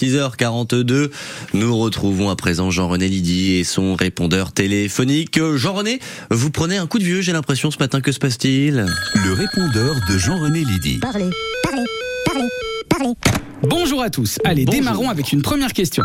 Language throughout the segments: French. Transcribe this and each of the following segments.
6h42, nous retrouvons à présent Jean-René Lydie et son répondeur téléphonique. Jean-René, vous prenez un coup de vieux, j'ai l'impression ce matin, que se passe-t-il? Le répondeur de Jean-René Lydie. Parlez, parlez, parlez, parlez. Bonjour à tous. Allez, Bonjour. démarrons avec une première question.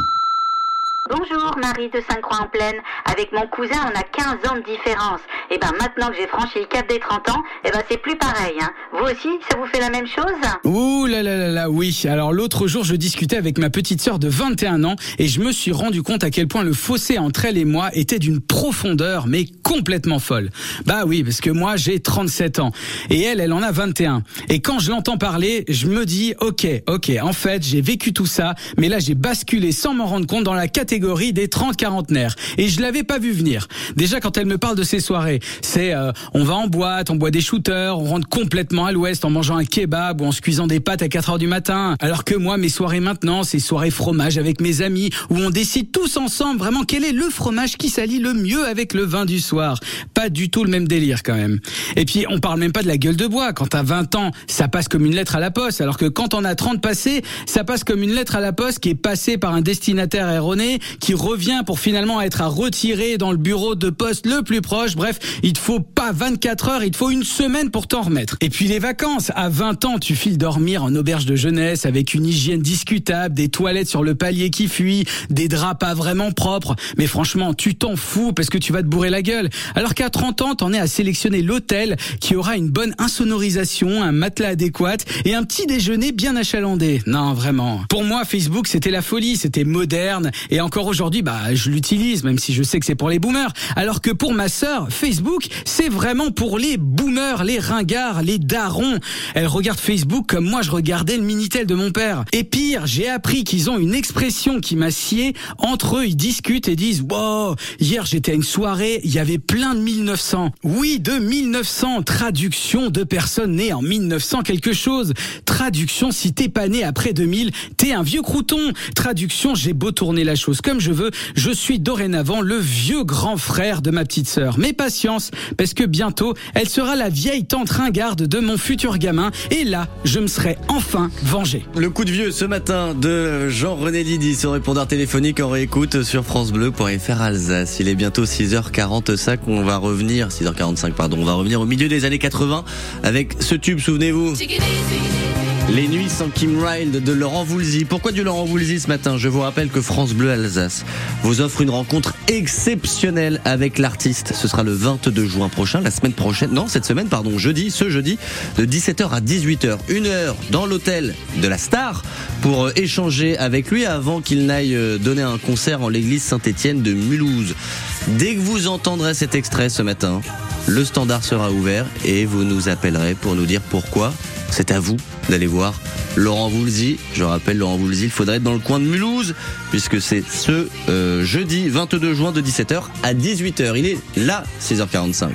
Bonjour, Marie de Sainte-Croix-en-Plaine. Avec mon cousin, on a 15 ans de différence. Et ben maintenant que j'ai franchi le cap des 30 ans, et ben c'est plus pareil. Hein. Vous aussi, ça vous fait la même chose? Ouh là là là là, oui. Alors l'autre jour, je discutais avec ma petite sœur de 21 ans et je me suis rendu compte à quel point le fossé entre elle et moi était d'une profondeur, mais complètement folle. Bah oui, parce que moi, j'ai 37 ans et elle, elle en a 21. Et quand je l'entends parler, je me dis, ok, ok, en fait, j'ai vécu tout ça, mais là, j'ai basculé sans m'en rendre compte dans la catégorie des 30 quarantenaires. Et je l'avais pas vu venir. Déjà, quand elle me parle de ses soirées, c'est euh, on va en boîte, on boit des shooters, on rentre complètement à l'ouest en mangeant un kebab ou en se cuisant des pâtes à 4 heures du matin. Alors que moi, mes soirées maintenant, c'est soirées fromage avec mes amis où on décide tous ensemble vraiment quel est le fromage qui s'allie le mieux avec le vin du soir. Pas du tout le même délire quand même. Et puis, on parle même pas de la gueule de bois. Quand t'as 20 ans, ça passe comme une lettre à la poste. Alors que quand on a 30 passés, ça passe comme une lettre à la poste qui est passée par un destinataire erroné, qui revient pour finalement être à retirer dans le bureau de poste le plus proche. Bref, il te faut pas 24 heures, il te faut une semaine pour t'en remettre. Et puis les vacances. À 20 ans, tu files dormir en auberge de jeunesse avec une hygiène discutable, des toilettes sur le palier qui fuit, des draps pas vraiment propres. Mais franchement, tu t'en fous parce que tu vas te bourrer la gueule. Alors qu'à 30 ans, t'en es à sélectionner l'hôtel qui aura une bonne insonorisation, un matelas adéquat et un petit déjeuner bien achalandé. Non, vraiment. Pour moi, Facebook, c'était la folie, c'était moderne et encore aujourd'hui, bah, je l'utilise même si je sais que c'est pour les boomers. Alors que pour ma sœur, Facebook, c'est vraiment pour les boomers, les ringards, les darons. Elle regarde Facebook comme moi je regardais le Minitel de mon père. Et pire, j'ai appris qu'ils ont une expression qui m'a scié. Entre eux, ils discutent et disent Wow, hier j'étais à une soirée, il y avait plein de 1900. Oui, de 1900. Traduction de personnes nées en 1900 quelque chose. Traduction, si t'es pas né après 2000, t'es un vieux crouton. Traduction, j'ai beau tourner la chose comme je veux, je suis dorénavant le vieux grand frère de ma petite sœur. Mais patience, parce que bientôt, elle sera la vieille tante ringarde de mon futur gamin, et là, je me serai enfin vengé. Le coup de vieux ce matin de Jean-René Lydie, son répondeur téléphonique en réécoute sur francebleu.fr Alsace. Il est bientôt 6h45, on va revenir, 6h45 pardon, on va revenir au milieu des années 80 avec ce tube, souvenez-vous. Les nuits sans Kim Wilde de Laurent Voulzy. Pourquoi du Laurent Voulzy ce matin Je vous rappelle que France Bleu Alsace vous offre une rencontre exceptionnelle avec l'artiste. Ce sera le 22 juin prochain, la semaine prochaine. Non, cette semaine, pardon, jeudi, ce jeudi, de 17h à 18h. Une heure dans l'hôtel de la star pour euh, échanger avec lui avant qu'il n'aille euh, donner un concert en l'église Saint-Étienne de Mulhouse. Dès que vous entendrez cet extrait ce matin, le standard sera ouvert et vous nous appellerez pour nous dire pourquoi c'est à vous d'aller voir Laurent Voulzy. Je rappelle, Laurent Voulzy, il faudrait être dans le coin de Mulhouse, puisque c'est ce euh, jeudi 22 juin de 17h à 18h. Il est là, 6h45.